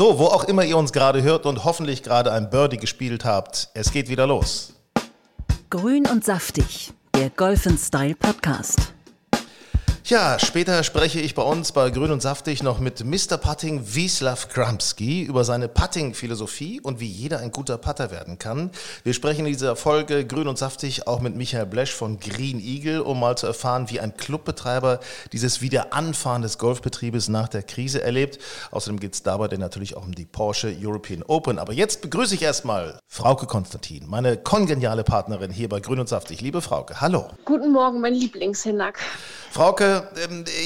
So, wo auch immer ihr uns gerade hört und hoffentlich gerade ein Birdie gespielt habt, es geht wieder los. Grün und saftig, der Golf Style Podcast. Ja, später spreche ich bei uns bei Grün und Saftig noch mit Mr. Putting Wieslaw Kramski über seine Putting-Philosophie und wie jeder ein guter Putter werden kann. Wir sprechen in dieser Folge Grün und Saftig auch mit Michael Blesch von Green Eagle, um mal zu erfahren, wie ein Clubbetreiber dieses Wiederanfahren des Golfbetriebes nach der Krise erlebt. Außerdem geht es dabei dann natürlich auch um die Porsche European Open. Aber jetzt begrüße ich erstmal Frauke Konstantin, meine kongeniale Partnerin hier bei Grün und Saftig. Liebe Frauke, hallo. Guten Morgen, mein Lieblingshinnack. Frauke,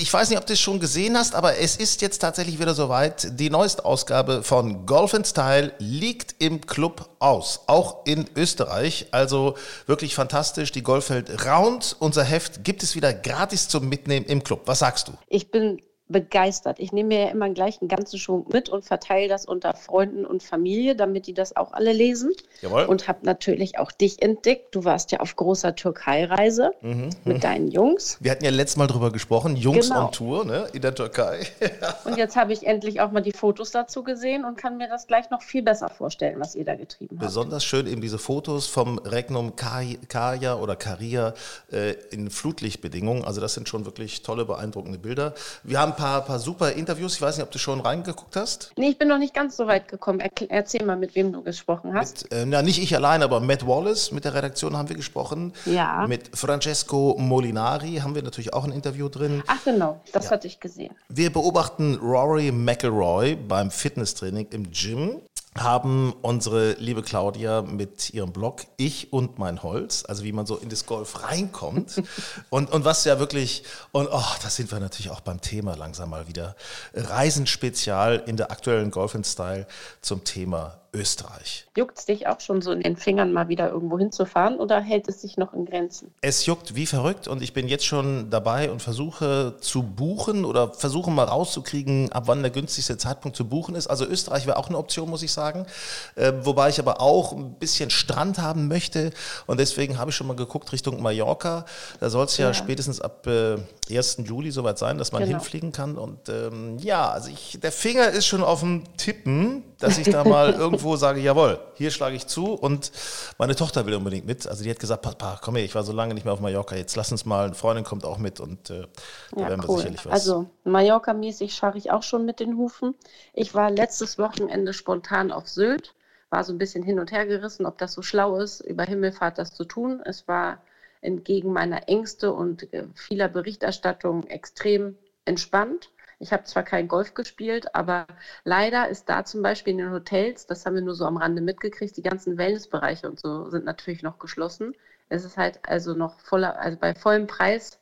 ich weiß nicht, ob du es schon gesehen hast, aber es ist jetzt tatsächlich wieder soweit. Die neueste Ausgabe von Golf Style liegt im Club aus, auch in Österreich. Also wirklich fantastisch. Die Golfwelt Round, unser Heft, gibt es wieder gratis zum Mitnehmen im Club. Was sagst du? Ich bin begeistert. Ich nehme mir ja immer gleich einen ganzen Schwung mit und verteile das unter Freunden und Familie, damit die das auch alle lesen. Jawohl. Und habe natürlich auch dich entdeckt. Du warst ja auf großer Türkei-Reise mhm. mit deinen Jungs. Wir hatten ja letztes Mal drüber gesprochen, Jungs Genau. on Tour ne, in der Türkei. Und jetzt habe ich endlich auch mal die Fotos dazu gesehen und kann mir das gleich noch viel besser vorstellen, was ihr da getrieben habt. Besonders schön eben diese Fotos vom Regnum Kaya oder Karia äh, in Flutlichtbedingungen. Also das sind schon wirklich tolle, beeindruckende Bilder. Wir haben ein paar, paar super Interviews. Ich weiß nicht, ob du schon reingeguckt hast. Nee, ich bin noch nicht ganz so weit gekommen. Erzähl mal, mit wem du gesprochen hast. Mit, äh, na, nicht ich allein, aber Matt Wallace mit der Redaktion haben wir gesprochen. Ja. Mit Francesco Molinari haben wir natürlich auch ein Interview drin. Ach genau, das hatte ich gesehen. Wir beobachten Rory McIlroy beim Fitnesstraining im Gym. Haben unsere liebe Claudia mit ihrem Blog Ich und mein Holz, also wie man so in das Golf reinkommt. und, und was ja wirklich, und oh, da sind wir natürlich auch beim Thema langsam mal wieder. Reisenspezial in der aktuellen Golf Style zum Thema Österreich. Juckt es dich auch schon so in den Fingern, mal wieder irgendwo hinzufahren oder hält es sich noch in Grenzen? Es juckt wie verrückt und ich bin jetzt schon dabei und versuche zu buchen oder versuche mal rauszukriegen, ab wann der günstigste Zeitpunkt zu buchen ist. Also Österreich wäre auch eine Option, muss ich sagen. Äh, wobei ich aber auch ein bisschen Strand haben möchte und deswegen habe ich schon mal geguckt Richtung Mallorca. Da soll es ja, Ja. spätestens ab äh, 1. Juli soweit sein, dass man Genau. hinfliegen kann. Und ähm, ja, also ich, der Finger ist schon auf dem Tippen, dass ich da mal irgendwo sage, jawohl, hier schlage ich zu und meine Tochter will unbedingt mit. Also die hat gesagt, Papa, komm her, ich war so lange nicht mehr auf Mallorca, jetzt lass uns mal, eine Freundin kommt auch mit und äh, da Ja, werden wir cool. sicherlich was. Also Mallorca-mäßig scharre ich auch schon mit den Hufen. Ich war letztes Wochenende spontan auf Sylt, war so ein bisschen hin und her gerissen, ob das so schlau ist, über Himmelfahrt das zu tun. Es war entgegen meiner Ängste und äh, vieler Berichterstattung extrem entspannt. Ich habe zwar kein Golf gespielt, aber leider ist da zum Beispiel in den Hotels, das haben wir nur so am Rande mitgekriegt, die ganzen Wellnessbereiche und so sind natürlich noch geschlossen. Es ist halt also noch voller, also bei vollem Preis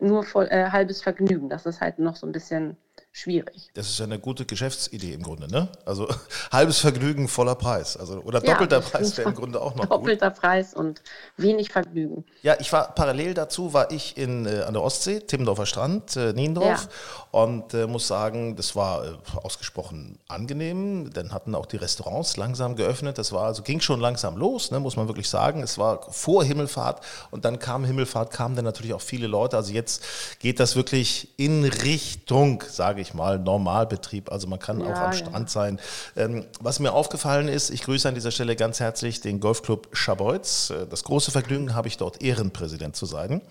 nur voll, äh, halbes Vergnügen. Das ist halt noch so ein bisschen schwierig. das ist ja eine gute Geschäftsidee im Grunde, ne? Also halbes Vergnügen, voller Preis. Also, oder Ja, doppelter das Preis wäre im Grunde auch noch gut. Doppelter Preis und wenig Vergnügen. Ja, ich war parallel dazu, war ich in, äh, an der Ostsee, Timmendorfer Strand, äh, Niendorf. Und äh, muss sagen, das war äh, ausgesprochen angenehm. Dann hatten auch die Restaurants langsam geöffnet. Das war also ging schon langsam los, ne, muss man wirklich sagen. Es war vor Himmelfahrt und dann kam Himmelfahrt, kamen dann natürlich auch viele Leute. Also jetzt geht das wirklich in Richtung, sage ich mal, Normalbetrieb. Also man kann Ja, auch am ja. Strand sein. Ähm, was mir aufgefallen ist, ich grüße an dieser Stelle ganz herzlich den Golfclub Schabeutz. Äh, Das große Vergnügen habe ich dort Ehrenpräsident zu sein.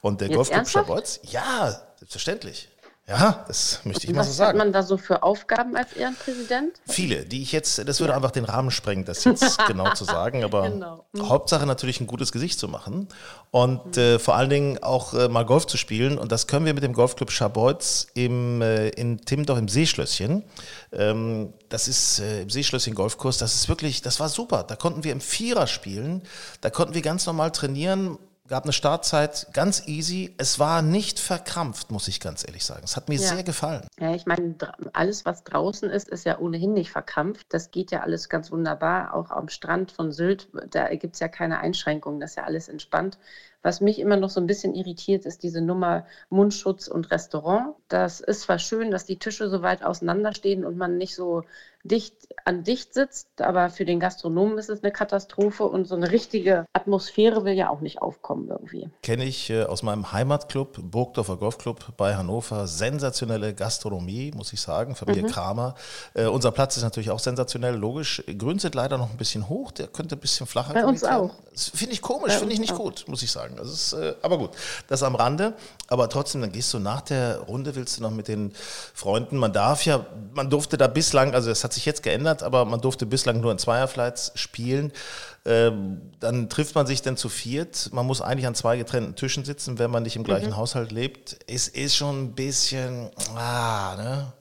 Und der Jetzt Golfclub ernsthaft? Schabeutz, ja, selbstverständlich. Ja, das möchte ich mal so was hat sagen. man da so für Aufgaben als Ehrenpräsident? Viele, die ich jetzt, das würde einfach den Rahmen sprengen, das jetzt genau zu sagen, aber Genau. Mhm. Hauptsache natürlich ein gutes Gesicht zu machen und äh, vor allen Dingen auch äh, mal Golf zu spielen und das können wir mit dem Golfclub Schabeutz im, äh, in Timmendorf im Seeschlösschen. Ähm, das ist äh, im Seeschlösschen Golfkurs, das ist wirklich, das war super. Da konnten wir im Vierer spielen, da konnten wir ganz normal trainieren, gab eine Startzeit, ganz easy. Es war nicht verkrampft, muss ich ganz ehrlich sagen. Es hat mir Ja. sehr gefallen. Ja, ich meine, alles, was draußen ist, ist ja ohnehin nicht verkrampft. Das geht ja alles ganz wunderbar. Auch am Strand von Sylt, da gibt es ja keine Einschränkungen. Das ist ja alles entspannt. Was mich immer noch so ein bisschen irritiert, ist diese Nummer Mundschutz und Restaurant. Das ist zwar schön, dass die Tische so weit auseinanderstehen und man nicht so dicht an dicht sitzt, aber für den Gastronomen ist es eine Katastrophe und so eine richtige Atmosphäre will ja auch nicht aufkommen irgendwie. Kenne ich äh, aus meinem Heimatclub, Burgdorfer Golfclub bei Hannover. Sensationelle Gastronomie, muss ich sagen, Familie mhm. Kramer. Äh, unser Platz ist natürlich auch sensationell, logisch. Grün sind leider noch ein bisschen hoch, der könnte ein bisschen flacher Bei uns auch. Finde ich komisch, finde ich nicht auch. gut, muss ich sagen. Das ist, äh, aber gut, das am Rande. Aber trotzdem, dann gehst du nach der Runde, willst du noch mit den Freunden, man darf ja, man durfte da bislang, also das hat sich jetzt geändert, aber man durfte bislang nur in Zweierflights spielen. Ähm, dann trifft man sich dann zu viert. Man muss eigentlich an zwei getrennten Tischen sitzen, wenn man nicht im gleichen mhm. Haushalt lebt. Es ist schon ein bisschen, ah, ne?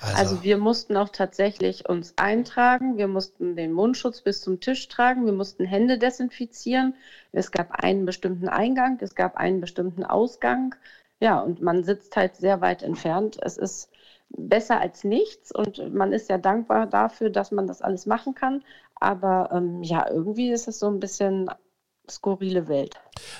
Also. also. wir mussten auch tatsächlich uns eintragen, wir mussten den Mundschutz bis zum Tisch tragen, wir mussten Hände desinfizieren. Es gab einen bestimmten Eingang, es gab einen bestimmten Ausgang. Ja, und man sitzt halt sehr weit entfernt. Es ist besser als nichts und man ist ja dankbar dafür, dass man das alles machen kann. Aber ähm, ja, irgendwie ist es so ein bisschen skurrile Welt.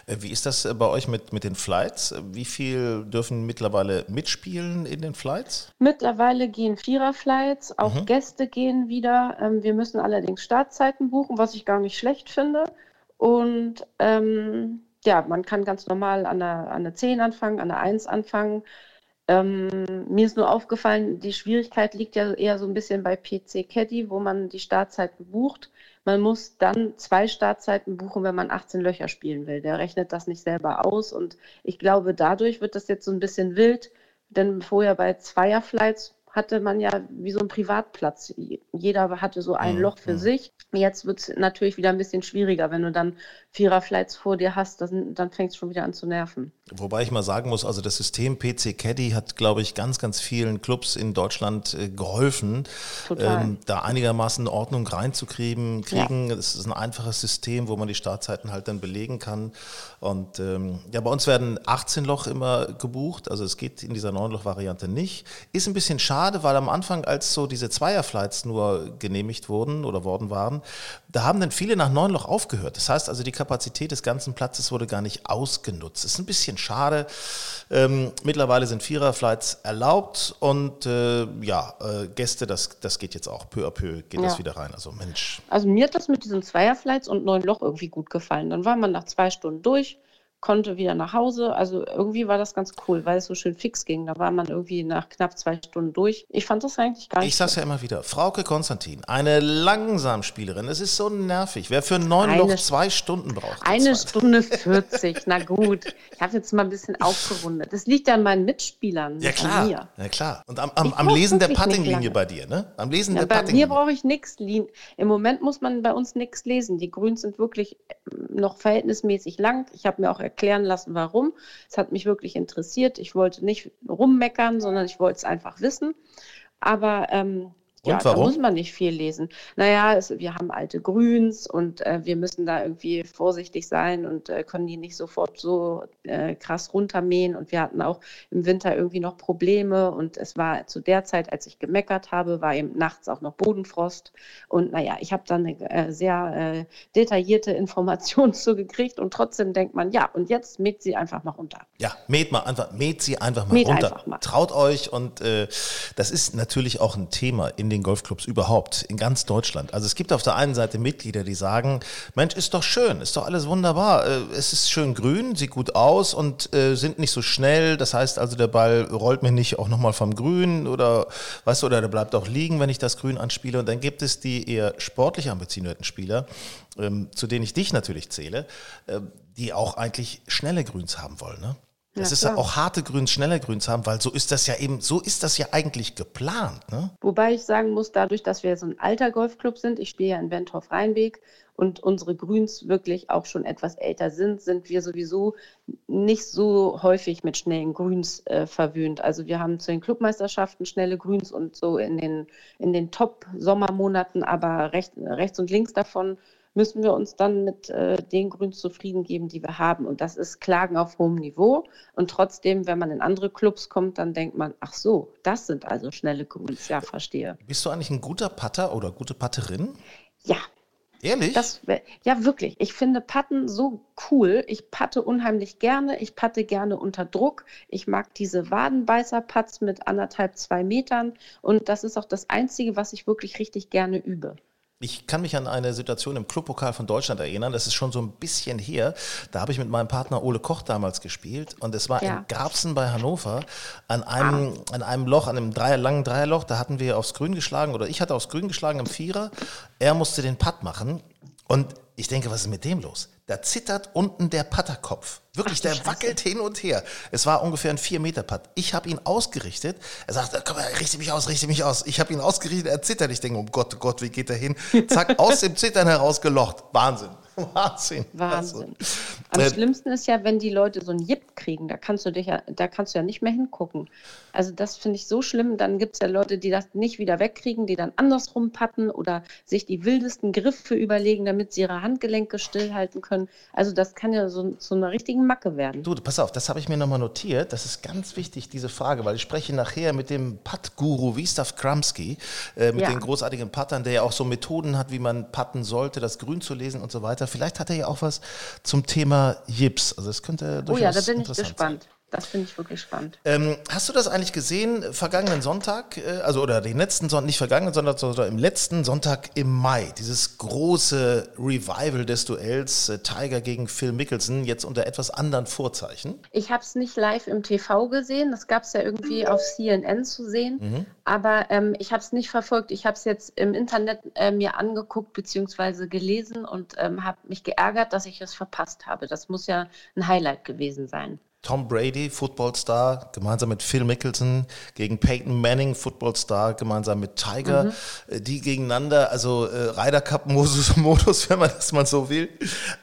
Äh, wie ist das äh, bei euch mit, mit den Flights? Wie viel dürfen mittlerweile mitspielen in den Flights? Mittlerweile gehen Vierer-Flights, auch mhm. Gäste gehen wieder. Ähm, wir müssen allerdings Startzeiten buchen, was ich gar nicht schlecht finde. Und ähm, ja, man kann ganz normal an der, an der 10 anfangen, an der 1 anfangen. Ähm, mir ist nur aufgefallen, die Schwierigkeit liegt ja eher so ein bisschen bei PC Caddy, wo man die Startzeiten bucht. Man muss dann zwei Startzeiten buchen, wenn man 18 Löcher spielen will. Der rechnet das nicht selber aus und ich glaube, dadurch wird das jetzt so ein bisschen wild, denn vorher bei Zweierflights hatte man ja wie so einen Privatplatz. Jeder hatte so ein mhm. Loch für mhm. sich. Jetzt wird es natürlich wieder ein bisschen schwieriger, wenn du dann Viererflights vor dir hast, dann, dann fängt es schon wieder an zu nerven. Wobei ich mal sagen muss, also das System PC Caddy hat, glaube ich, ganz, ganz vielen Clubs in Deutschland äh, geholfen, ähm, da einigermaßen Ordnung reinzukriegen. Kriegen. Es ja. ist ein einfaches System, wo man die Startzeiten halt dann belegen kann. Und ähm, ja, bei uns werden 18 Loch immer gebucht, also es geht in dieser 9-Loch-Variante nicht. Ist ein bisschen schade, weil am Anfang, als so diese Zweierflights nur genehmigt wurden oder worden waren, da haben dann viele nach 9 Loch aufgehört. Das heißt also, die Kapazität des ganzen Platzes wurde gar nicht ausgenutzt. Das ist ein bisschen schade. Ähm, mittlerweile sind Viererflights erlaubt und äh, ja, äh, Gäste, das, das geht jetzt auch peu à peu, geht ja. das wieder rein. Also Mensch. Also mir hat das mit diesen Zweierflights und neun Loch irgendwie gut gefallen. Dann war man nach zwei Stunden durch konnte wieder nach Hause. Also irgendwie war das ganz cool, weil es so schön fix ging. Da war man irgendwie nach knapp zwei Stunden durch. Ich fand das eigentlich gar nicht. Ich sag's ja immer wieder. Frauke Konstantin, eine Langsamspielerin. Es ist so nervig. Wer für neun Loch zwei Stunden braucht. Eine Stunde 40. Na gut. Ich habe jetzt mal ein bisschen aufgerundet. Das liegt an meinen Mitspielern. Ja klar. Mir. Ja klar. Und am, am, am Lesen der Puttinglinie bei dir, ne? Am Lesen ja, der Bei mir brauche ich nichts. Im Moment muss man bei uns nichts lesen. Die Grüns sind wirklich noch verhältnismäßig lang. Ich habe mir auch erklären lassen, warum. Es hat mich wirklich interessiert. Ich wollte nicht rummeckern, sondern ich wollte es einfach wissen. Aber ähm, ja, da muss man nicht viel lesen. Naja, es, wir haben alte Grüns und äh, wir müssen da irgendwie vorsichtig sein und äh, können die nicht sofort so äh, krass runtermähen. Und wir hatten auch im Winter irgendwie noch Probleme. Und es war zu der Zeit, als ich gemeckert habe, war eben nachts auch noch Bodenfrost. Und naja, ich habe dann eine äh, sehr äh, detaillierte Information zugekriegt. Und trotzdem denkt man, ja, und jetzt mäht sie einfach mal runter. Ja, mäht mal einfach, mäht sie einfach mal mäht runter. Einfach mal. Traut euch. Und äh, das ist natürlich auch ein Thema in den den Golfclubs überhaupt in ganz Deutschland. Also es gibt auf der einen Seite Mitglieder, die sagen, Mensch, ist doch schön, ist doch alles wunderbar. Äh, es ist schön grün, sieht gut aus und äh, sind nicht so schnell. Das heißt also, der Ball rollt mir nicht auch nochmal vom Grün oder weißt du, oder der bleibt auch liegen, wenn ich das Grün anspiele. Und dann gibt es die eher sportlich ambitionierten Spieler, ähm, zu denen ich dich natürlich zähle, äh, die auch eigentlich schnelle Grüns haben wollen. Ne? Das ja, ist ja auch harte Grüns, schnelle Grüns haben, weil so ist das ja eben, so ist das ja eigentlich geplant. Ne? Wobei ich sagen muss, dadurch, dass wir so ein alter Golfclub sind, ich spiele ja in Wentorf-Rheinweg und unsere Grüns wirklich auch schon etwas älter sind, sind wir sowieso nicht so häufig mit schnellen Grüns äh, verwöhnt. Also wir haben zu den Clubmeisterschaften schnelle Grüns und so in den, in den Top-Sommermonaten, aber recht, rechts und links davon müssen wir uns dann mit äh, den Grünen zufrieden geben, die wir haben. Und das ist Klagen auf hohem Niveau. Und trotzdem, wenn man in andere Clubs kommt, dann denkt man, ach so, das sind also schnelle Grüns. Ja, verstehe. Bist du eigentlich ein guter Putter oder gute Putterin? Ja, Ehrlich? Das, ja, wirklich. Ich finde Patten so cool. Ich patte unheimlich gerne. Ich patte gerne unter Druck. Ich mag diese Wadenbeißer-Putts mit anderthalb, zwei Metern. Und das ist auch das Einzige, was ich wirklich richtig gerne übe. Ich kann mich an eine Situation im Clubpokal von Deutschland erinnern, das ist schon so ein bisschen her. Da habe ich mit meinem Partner Ole Koch damals gespielt und es war ja. in Garbsen bei Hannover an einem, ah. an einem Loch, an einem Dreier, langen Dreierloch. Da hatten wir aufs Grün geschlagen oder ich hatte aufs Grün geschlagen im Vierer. Er musste den Putt machen und ich denke, was ist mit dem los? Da zittert unten der Patterkopf. Wirklich, Ach, der Scheiße. wackelt hin und her. Es war ungefähr ein 4-Meter-Putt. Ich habe ihn ausgerichtet. Er sagt, komm, richte mich aus, richte mich aus. Ich habe ihn ausgerichtet, er zittert. Ich denke, oh Gott, oh Gott, wie geht er hin? Zack, aus dem Zittern heraus gelocht. Wahnsinn. Wahnsinn. Wahnsinn. Am äh, schlimmsten ist ja, wenn die Leute so ein Jip kriegen, da kannst du dich ja, da kannst du ja nicht mehr hingucken. Also das finde ich so schlimm. Dann gibt es ja Leute, die das nicht wieder wegkriegen, die dann andersrum patten oder sich die wildesten Griffe überlegen, damit sie ihre Handgelenke stillhalten können. Also das kann ja so zu einer richtigen Macke werden. Du, pass auf, das habe ich mir nochmal notiert. Das ist ganz wichtig, diese Frage, weil ich spreche nachher mit dem Putt-Guru Wistav Kramski, äh, mit ja. den großartigen Pattern, der ja auch so Methoden hat, wie man patten sollte, das Grün zu lesen und so weiter. Vielleicht hat er ja auch was zum Thema Jips. Also das könnte durchaus Oh ja, da bin ich gespannt. Sein. Das finde ich wirklich spannend. Ähm, hast du das eigentlich gesehen, vergangenen Sonntag, äh, also oder den letzten Sonntag, nicht vergangenen Sonntag, sondern im letzten Sonntag im Mai, dieses große Revival des Duells äh, Tiger gegen Phil Mickelson, jetzt unter etwas anderen Vorzeichen? Ich habe es nicht live im TV gesehen, das gab es ja irgendwie auf CNN zu sehen, mhm. aber ähm, ich habe es nicht verfolgt. Ich habe es jetzt im Internet äh, mir angeguckt bzw. gelesen und ähm, habe mich geärgert, dass ich es verpasst habe. Das muss ja ein Highlight gewesen sein. Tom Brady, Footballstar, gemeinsam mit Phil Mickelson, gegen Peyton Manning, Footballstar, gemeinsam mit Tiger, mhm. Äh, die gegeneinander, also äh, Ryder Cup Modus, wenn man das mal so will.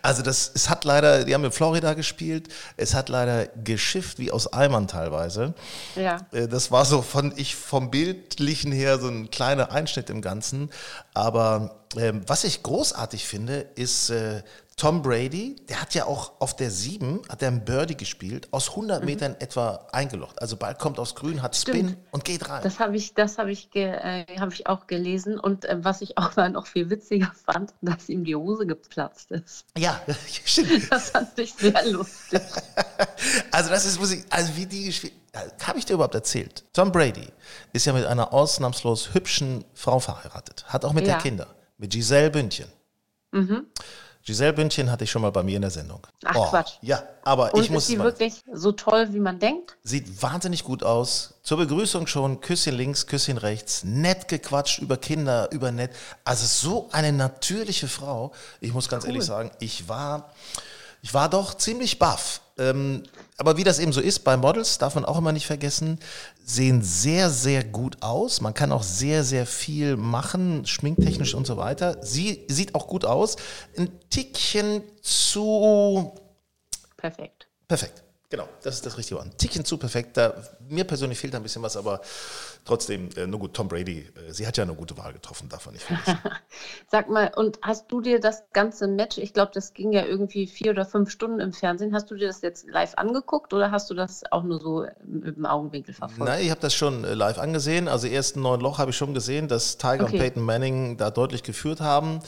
Also das, es hat leider, die haben in Florida gespielt, es hat leider geschifft wie aus Eimern teilweise. Ja. Äh, das war so von ich vom Bildlichen her so ein kleiner Einschnitt im Ganzen, aber ähm, was ich großartig finde, ist äh, Tom Brady, der hat ja auch auf der 7, hat er einen Birdie gespielt, aus 100 mhm. Metern etwa eingelocht. Also Ball kommt aus Grün, hat Spin Stimmt. und geht rein. Das habe ich, hab ich, äh, hab ich auch gelesen. Und äh, was ich auch noch viel witziger fand, dass ihm die Hose geplatzt ist. Ja, stimmt. Das fand ich sehr lustig. also das ist Musik, also wie die gespielt äh, habe ich dir überhaupt erzählt? Tom Brady ist ja mit einer ausnahmslos hübschen Frau verheiratet, hat auch mit ja. der Kinder, mit Giselle Bündchen. Mhm. Giselle Bündchen hatte ich schon mal bei mir in der Sendung. Ach oh, Quatsch. Ja, aber Und ich muss. Ist sie wirklich so toll, wie man denkt? Sieht wahnsinnig gut aus. Zur Begrüßung schon Küsschen links, Küsschen rechts. Nett gequatscht über Kinder, über nett. Also so eine natürliche Frau. Ich muss ganz cool. ehrlich sagen, ich war, ich war doch ziemlich baff. Ähm, aber wie das eben so ist bei Models, darf man auch immer nicht vergessen, sehen sehr, sehr gut aus. Man kann auch sehr, sehr viel machen, schminktechnisch und so weiter. Sie sieht auch gut aus. Ein Tickchen zu. Perfekt. Perfekt. Genau, das ist das richtige Wort. Ein Tickchen zu perfekt. Da, mir persönlich fehlt da ein bisschen was, aber trotzdem, äh, nur gut, Tom Brady, äh, sie hat ja eine gute Wahl getroffen, darf man nicht vergessen. Sag mal, und hast du dir das ganze Match, ich glaube, das ging ja irgendwie vier oder fünf Stunden im Fernsehen, hast du dir das jetzt live angeguckt oder hast du das auch nur so dem Augenwinkel verfolgt? Nein, ich habe das schon äh, live angesehen. Also ersten neun Loch habe ich schon gesehen, dass Tiger okay. und Peyton Manning da deutlich geführt haben.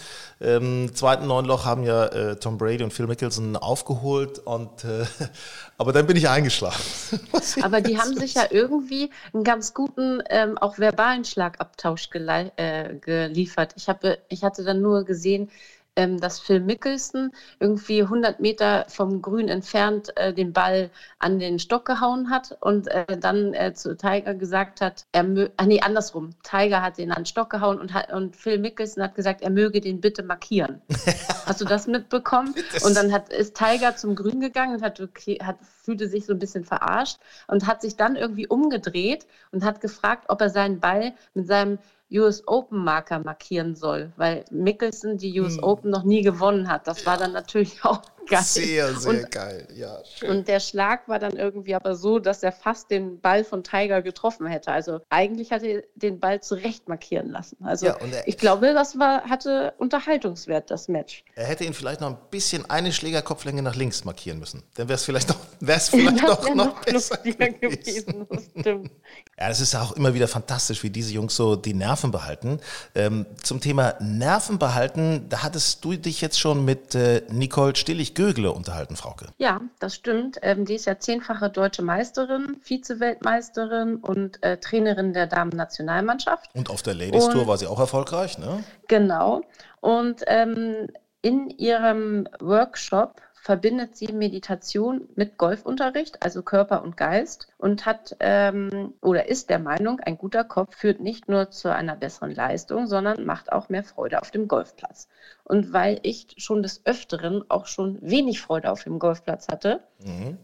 Ähm, zweiten neun Loch haben ja äh, Tom Brady und Phil Mickelson aufgeholt und äh, aber dann bin ich eingeschlafen. aber die haben sich ja irgendwie einen ganz guten ähm, auch verbalen Schlagabtausch äh, geliefert. Ich, habe, ich hatte dann nur gesehen, ähm, dass Phil Mickelson irgendwie 100 Meter vom Grün entfernt äh, den Ball an den Stock gehauen hat und äh, dann äh, zu Tiger gesagt hat, er mö ah, nee, andersrum. Tiger hat den an den Stock gehauen und, hat, und Phil Mickelson hat gesagt, er möge den bitte markieren. Hast du das mitbekommen? und dann hat, ist Tiger zum Grün gegangen und hat, hat, fühlte sich so ein bisschen verarscht und hat sich dann irgendwie umgedreht und hat gefragt, ob er seinen Ball mit seinem US Open Marker markieren soll, weil Mickelson die US hm. Open noch nie gewonnen hat. Das war dann natürlich auch geil. Sehr, sehr und, geil. Ja, schön. Und der Schlag war dann irgendwie aber so, dass er fast den Ball von Tiger getroffen hätte. Also eigentlich hatte er den Ball zurecht markieren lassen. Also Ja, er- ich glaube, das war, hatte Unterhaltungswert, das Match. Er hätte ihn vielleicht noch ein bisschen eine Schlägerkopflänge nach links markieren müssen. Dann wäre es vielleicht noch, wär's vielleicht noch, noch noch besser gewesen. gewesen. Das. Ja, das ist ja auch immer wieder fantastisch, wie diese Jungs so die Nerven behalten. Ähm, zum Thema Nerven behalten, da hattest du dich jetzt schon mit äh, Nicole Stillig-Gögle unterhalten, Frauke. Ja, das stimmt. Ähm, die ist ja zehnfache deutsche Meisterin, Vize-Weltmeisterin und äh, Trainerin der Damen-Nationalmannschaft. Und auf der Ladies Tour Und- war sie auch erfolgreich, ne? Genau. Und ähm, in ihrem Workshop verbindet sie Meditation mit Golfunterricht, also Körper und Geist, und hat ähm, oder ist der Meinung, ein guter Kopf führt nicht nur zu einer besseren Leistung, sondern macht auch mehr Freude auf dem Golfplatz. Und weil ich schon des Öfteren auch schon wenig Freude auf dem Golfplatz hatte,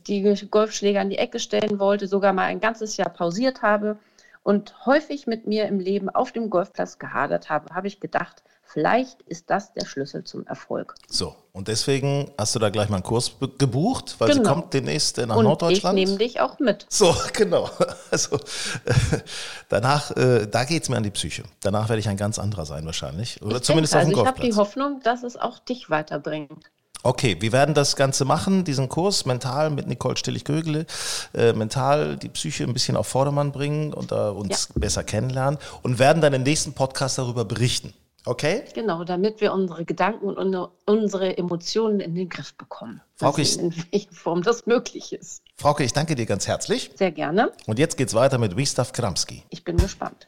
die Golfschläger an die Ecke stellen wollte, sogar mal ein ganzes Jahr pausiert habe und häufig mit mir im Leben auf dem Golfplatz gehadert habe, habe ich gedacht, vielleicht ist das der Schlüssel zum Erfolg. So, und deswegen hast du da gleich mal einen Kurs gebucht, weil sie Genau. kommt demnächst äh, nach und ich Norddeutschland. nehme dich auch mit. So, genau. Also äh, danach, äh, da geht's mir an die Psyche. Danach werde ich ein ganz anderer sein wahrscheinlich. Oder Ich zumindest denke, auf dem also ich habe die. Hoffnung, dass es auch dich weiterbringt. Okay, wir werden das Ganze machen, diesen Kurs mental mit Nicole Stillig-Gögele, äh, mental die Psyche ein bisschen auf Vordermann bringen und äh, uns besser kennenlernen und werden dann im nächsten Podcast darüber berichten. Okay? Genau, damit wir unsere Gedanken und un- unsere Emotionen in den Griff bekommen. Frauke, Also in welcher Form das möglich ist. Frauke, ich danke dir ganz herzlich. Sehr gerne. Und jetzt geht's weiter mit Wistav Kramski. Ich bin gespannt.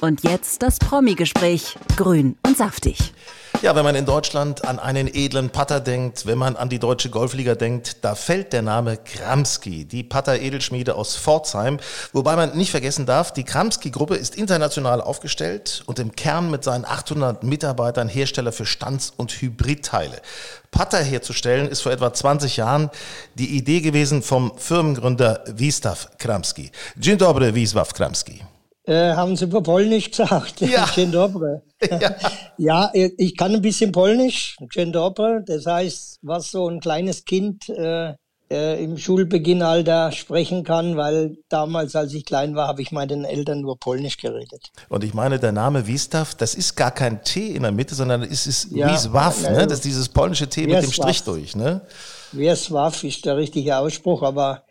Und jetzt das Promi-Gespräch. Grün und saftig. Ja, wenn man in Deutschland an einen edlen Putter denkt, wenn man an die deutsche Golfliga denkt, da fällt der Name Kramski, die Putter-Edelschmiede aus Pforzheim. Wobei man nicht vergessen darf, die Kramski-Gruppe ist international aufgestellt und im Kern mit seinen 800 Mitarbeitern Hersteller für Stands- und Hybridteile. Putter herzustellen ist vor etwa 20 Jahren die Idee gewesen vom Firmengründer Wistaw Kramski. Dzień dobry, Wisław Kramski. Äh, haben Sie über Polnisch gesagt? Ja. Dzień dobry. Ja. Ja, ich kann ein bisschen Polnisch. Dzień dobry. Das heißt, was so ein kleines Kind äh, äh, im Schulbeginnalter sprechen kann, weil damals, als ich klein war, habe ich meinen Eltern nur Polnisch geredet. Und ich meine, der Name Wistaw, das ist gar kein T in der Mitte, sondern es ist Ja, ja, ne? Das ist dieses polnische T mit dem. Strich durch, ne? Wiesław ist der richtige Ausspruch, aber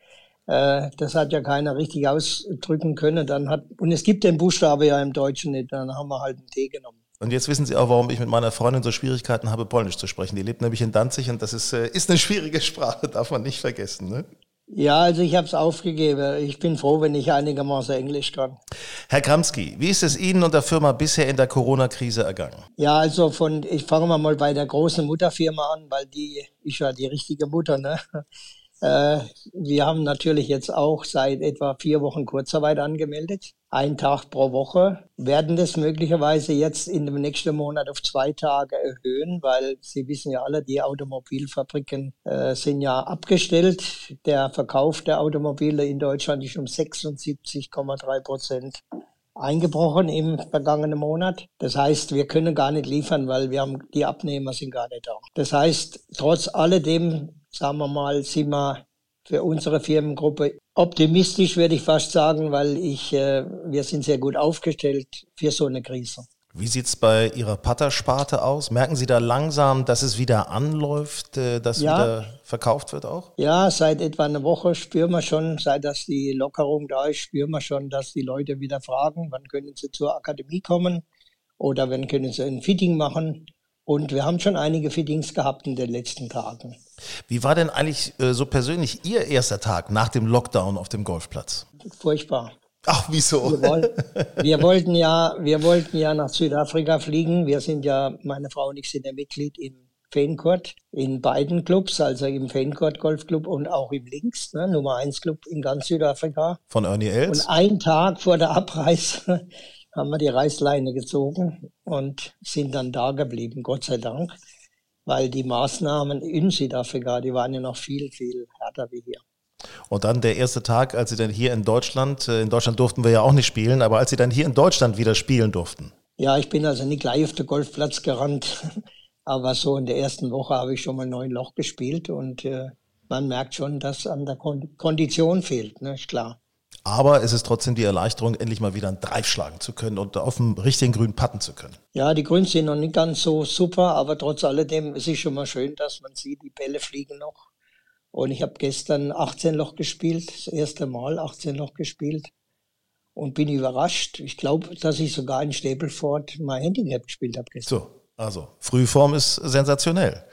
das hat ja keiner richtig ausdrücken können. Dann hat, und es gibt den Buchstabe ja im Deutschen nicht, dann haben wir halt ein T genommen. Und jetzt wissen Sie auch, warum ich mit meiner Freundin so Schwierigkeiten habe, Polnisch zu sprechen. Die lebt nämlich in Danzig und das ist, äh, ist eine schwierige Sprache, darf man nicht vergessen, ne? Ja, also ich habe es aufgegeben. Ich bin froh, wenn ich einigermaßen Englisch kann. Herr Kramski, wie ist es Ihnen und der Firma bisher in der Corona-Krise ergangen? Ja, also von, ich fange mal mal bei der großen Mutterfirma an, weil die ist ja die richtige Mutter, ne? Äh, wir haben natürlich jetzt auch seit etwa vier Wochen Kurzarbeit angemeldet. Ein Tag pro Woche. Werden das möglicherweise jetzt in dem nächsten Monat auf zwei Tage erhöhen, weil Sie wissen ja alle, die Automobilfabriken äh, sind ja abgestellt. Der Verkauf der Automobile in Deutschland ist um 76,3 Prozent eingebrochen im vergangenen Monat. Das heißt, wir können gar nicht liefern, weil wir haben, die Abnehmer sind gar nicht da. Das heißt, trotz alledem, sagen wir mal, sind wir für unsere Firmengruppe optimistisch, würde ich fast sagen, weil ich, äh, wir sind sehr gut aufgestellt für so eine Krise. Wie sieht's bei Ihrer Pattersparte aus? Merken Sie da langsam, dass es wieder anläuft, äh, dass Ja. wieder verkauft wird auch? Ja, seit etwa einer Woche spüren wir schon, seit dass die Lockerung da ist, spüren wir schon, dass die Leute wieder fragen, wann können sie zur Akademie kommen oder wann können sie ein Fitting machen. Und wir haben schon einige Fittings gehabt in den letzten Tagen. Wie war denn eigentlich äh, so persönlich Ihr erster Tag nach dem Lockdown auf dem Golfplatz? Furchtbar. Ach, wieso? Wir, woll wir, wollten ja, wir wollten ja nach Südafrika fliegen. Wir sind ja, meine Frau und ich sind ja Mitglied im Feencourt in beiden Clubs, also im Feencourt Golfclub und auch im Links, ne, Nummer 1 Club in ganz Südafrika. Von Ernie Und Els? einen Tag vor der Abreise haben wir die Reißleine gezogen und sind dann da geblieben, Gott sei Dank, weil die Maßnahmen in Südafrika, die waren ja noch viel, viel härter wie hier. Und dann der erste Tag, als Sie dann hier in Deutschland, äh, in Deutschland durften wir ja auch nicht spielen, aber als Sie dann hier in Deutschland wieder spielen durften. Ja, ich bin also nicht gleich auf den Golfplatz gerannt. Aber so in der ersten Woche habe ich schon mal neun Loch gespielt und äh, man merkt schon, dass an der Kondition fehlt, ne? ist klar. Aber es ist trotzdem die Erleichterung, endlich mal wieder einen Drive schlagen zu können und auf dem richtigen Grün patten zu können. Ja, die Grüns sind noch nicht ganz so super, aber trotz alledem ist es schon mal schön, dass man sieht, die Bälle fliegen noch. Und ich habe gestern 18 Loch gespielt, das erste Mal 18 Loch gespielt und bin überrascht. Ich glaube, dass ich sogar in Stapleford mein Handicap gespielt habe gestern. So, also Frühform ist sensationell.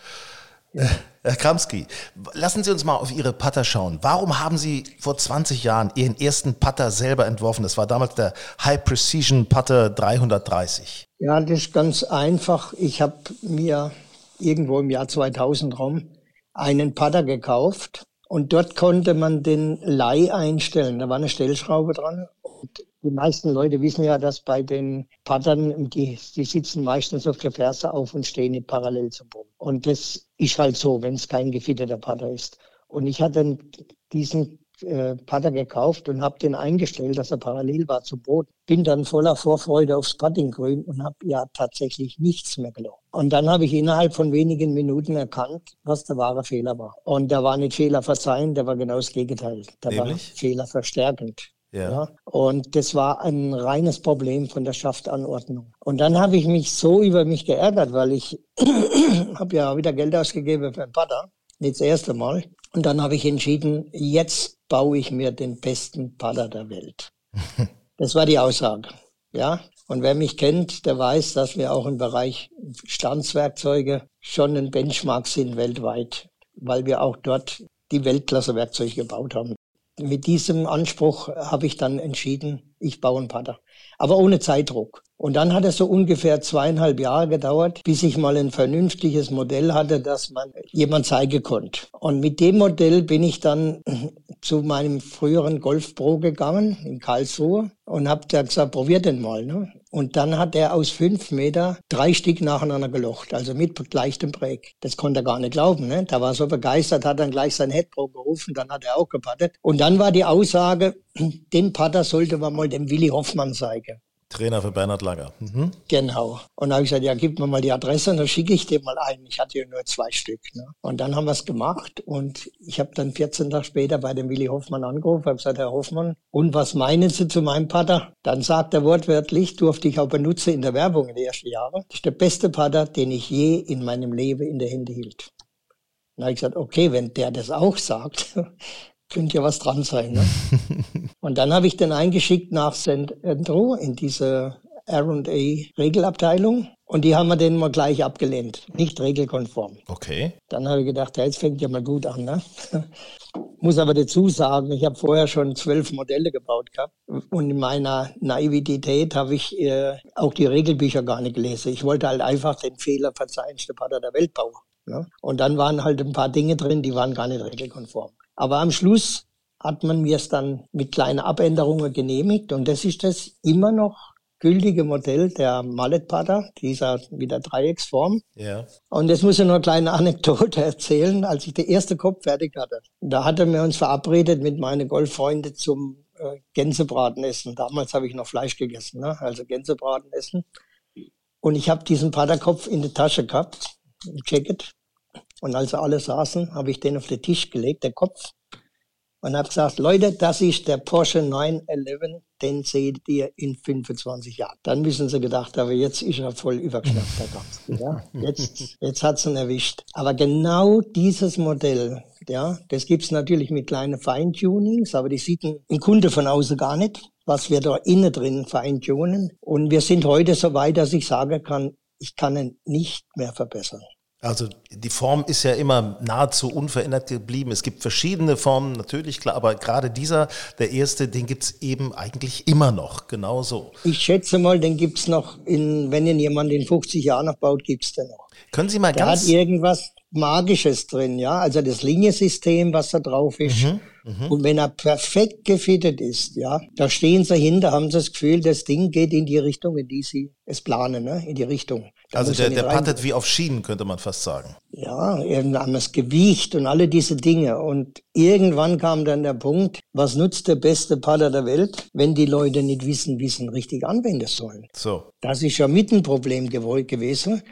Ja. Herr Kramski, lassen Sie uns mal auf Ihre Putter schauen. Warum haben Sie vor 20 Jahren Ihren ersten Putter selber entworfen? Das war damals der High Precision Putter 330. Ja, das ist ganz einfach. Ich habe mir irgendwo im Jahr 2000 rum einen Putter gekauft und dort konnte man den Leih einstellen. Da war eine Stellschraube dran. Und die meisten Leute wissen ja, dass bei den Pattern, die, die sitzen meistens auf der Ferse auf und stehen nicht parallel zum Boden. Und das ist halt so, wenn es kein gefitterter Patter ist. Und ich hatte diesen äh, Patter gekauft und habe den eingestellt, dass er parallel war zum Boden. Bin dann voller Vorfreude aufs Puttinggrün und habe ja tatsächlich nichts mehr gelaufen. Und dann habe ich innerhalb von wenigen Minuten erkannt, was der wahre Fehler war. Und der war nicht Fehler verzeihen, der war genau das Gegenteil. Nämlich? war Fehler verstärkend. Ja. ja. Und das war ein reines Problem von der Schaftanordnung. Und dann habe ich mich so über mich geärgert, weil ich habe ja wieder Geld ausgegeben für einen Putter, nicht das erste Mal. Und dann habe ich entschieden, jetzt baue ich mir den besten Putter der Welt. das war die Aussage. Ja. Und wer mich kennt, der weiß, dass wir auch im Bereich Stanzwerkzeuge schon ein Benchmark sind weltweit, weil wir auch dort die Weltklasse-Werkzeuge gebaut haben mit diesem Anspruch habe ich dann entschieden, ich baue einen Pater. Aber ohne Zeitdruck. Und dann hat es so ungefähr zweieinhalb Jahre gedauert, bis ich mal ein vernünftiges Modell hatte, das man jemand zeigen konnte. Und mit dem Modell bin ich dann zu meinem früheren Golf Pro gegangen in Karlsruhe und habe da gesagt, probier den mal. Ne? Und dann hat er aus fünf Meter drei Stück nacheinander gelocht, also mit gleichem Break. Das konnte er gar nicht glauben. Ne? Da war so begeistert, hat dann gleich sein Head Pro gerufen, dann hat er auch gepattet. Und dann war die Aussage, den Patter sollte man mal dem Willi Hoffmann zeigen. Trainer für Bernhard Langer. Mhm. Genau. Und da habe ich gesagt, ja, gib mir mal die Adresse und dann schicke ich dir mal ein. Ich hatte ja nur zwei Stück. Ne? Und dann haben wir es gemacht und ich habe dann 14 Tage später bei dem Willi Hoffmann angerufen, habe gesagt, Herr Hoffmann, und was meinen Sie zu meinem Pater? Dann sagt er wortwörtlich, durfte ich auch benutzen in der Werbung in den ersten Jahren. Das ist der beste Pater, den ich je in meinem Leben in der Hände hielt. Dann habe ich gesagt, okay, wenn der das auch sagt, könnte ja was dran sein. Ne? und dann habe ich den eingeschickt nach St. Andrew in diese R&A Regelabteilung und die haben wir den mal gleich abgelehnt, nicht regelkonform. Okay. Dann habe ich gedacht, ja, jetzt fängt ja mal gut an. Ne? Muss aber dazu sagen, ich habe vorher schon zwölf Modelle gebaut gehabt und in meiner Naivität habe ich äh, auch die Regelbücher gar nicht gelesen. Ich wollte halt einfach den Fehler verzeihen, Pater der Welt bauen. Ne? Und dann waren halt ein paar Dinge drin, die waren gar nicht regelkonform. Aber am Schluss hat man mir es dann mit kleinen Abänderungen genehmigt und das ist das immer noch gültige Modell der Mallet Putter, dieser mit der Dreiecksform. Ja. Und jetzt muss ich noch eine kleine Anekdote erzählen, als ich den ersten Kopf fertig hatte. Da hatten wir uns verabredet mit meinen Golffreunden zum äh, Gänsebraten essen. Damals habe ich noch Fleisch gegessen, ne? also Gänsebraten essen. Und ich habe diesen Paterkopf in der Tasche gehabt, im Jacket. Und als alle saßen, habe ich den auf den Tisch gelegt, der Kopf, und habe gesagt, Leute, das ist der Porsche 911, den seht ihr in 25 Jahren. Dann müssen sie gedacht haben, jetzt ist er voll übergeschnappt, der Ganze. Ja? Jetzt, jetzt hat's ihn erwischt. Aber genau dieses Modell, ja, das gibt's natürlich mit kleinen Feintunings, aber die sieht ein Kunde von außen gar nicht, was wir da innen drin feintunen. Und wir sind heute so weit, dass ich sagen kann, ich kann ihn nicht mehr verbessern. Also die Form ist ja immer nahezu unverändert geblieben. Es gibt verschiedene Formen, natürlich klar, aber gerade dieser, der erste, den gibt's eben eigentlich immer noch, genauso. Ich schätze mal, den gibt's noch, in, wenn ihn jemand in 50 Jahren noch baut, gibt's den noch. Können Sie mal der ganz... hat irgendwas Magisches drin, ja, also das Liniensystem, was da drauf ist. Mhm. Mhm. Und wenn er perfekt gefittet ist, ja, da stehen sie hinter, haben sie das Gefühl, das Ding geht in die Richtung, in die sie es planen, ne? in die Richtung. Da also der, der pattet wie auf Schienen, könnte man fast sagen. Ja, irgendwann das Gewicht und alle diese Dinge. Und irgendwann kam dann der Punkt, was nutzt der beste Patter der Welt, wenn die Leute nicht wissen, wie sie ihn richtig anwenden sollen. So. Das ist ja mit ein Problem gewesen.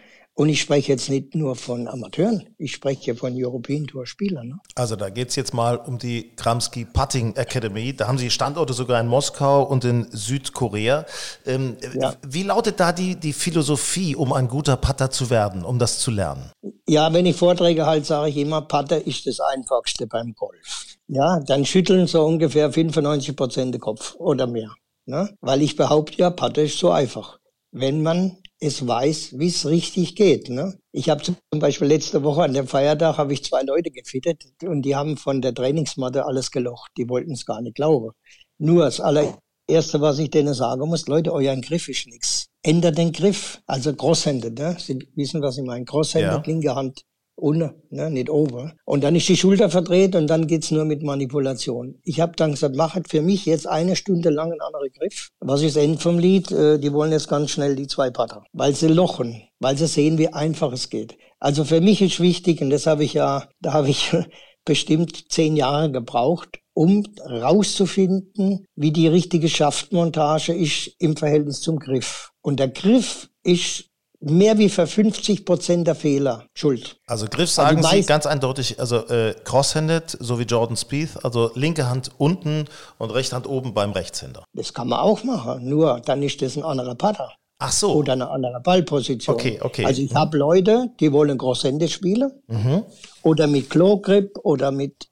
Und ich spreche jetzt nicht nur von Amateuren, ich spreche von European Tour Spielern. Ne? Also da geht es jetzt mal um die Kramski Putting Academy. Da haben Sie Standorte sogar in Moskau und in Südkorea. Ähm, ja. Wie lautet da die, die Philosophie, um ein guter Putter zu werden, um das zu lernen? Ja, wenn ich Vorträge halte, sage ich immer, Putter ist das Einfachste beim Golf. Ja, dann schütteln so ungefähr 95 Prozent den Kopf oder mehr. Ne? Weil ich behaupte ja, Putter ist so einfach. Wenn man es weiß, wie es richtig geht. Ne? Ich habe zum Beispiel letzte Woche an dem Feiertag habe ich zwei Leute gefittet und die haben von der Trainingsmatte alles gelocht. Die wollten es gar nicht glauben. Nur das allererste, was ich denen sagen muss, Leute, euer Griff ist nichts. Ändert den Griff. Also Crosshänder, ne? Sie wissen, was ich meine. Crosshänder, ja. linke Hand ohne, ne, nicht over. Und dann ist die Schulter verdreht und dann geht's nur mit Manipulation. Ich habe dann gesagt, machet für mich jetzt eine Stunde lang einen anderen Griff. Was ist das Ende vom Lied? Äh, die wollen jetzt ganz schnell die zwei Patter, weil sie lochen, weil sie sehen, wie einfach es geht. Also für mich ist wichtig, und das habe ich ja, da habe ich bestimmt zehn Jahre gebraucht, um rauszufinden, wie die richtige Schaftmontage ist im Verhältnis zum Griff. Und der Griff ist mehr wie für 50 Prozent der Fehler schuld. Also Griff sagen also Sie ganz eindeutig, also äh, cross-handed, so wie Jordan Spieth, also linke Hand unten und rechte Hand oben beim Rechtshänder. Das kann man auch machen, nur dann ist das ein anderer Putter. Ach so. Oder eine andere Ballposition. Okay, okay. Also ich mhm. habe Leute, die wollen Crosshände spielen mhm. oder mit Claw-Grip oder mit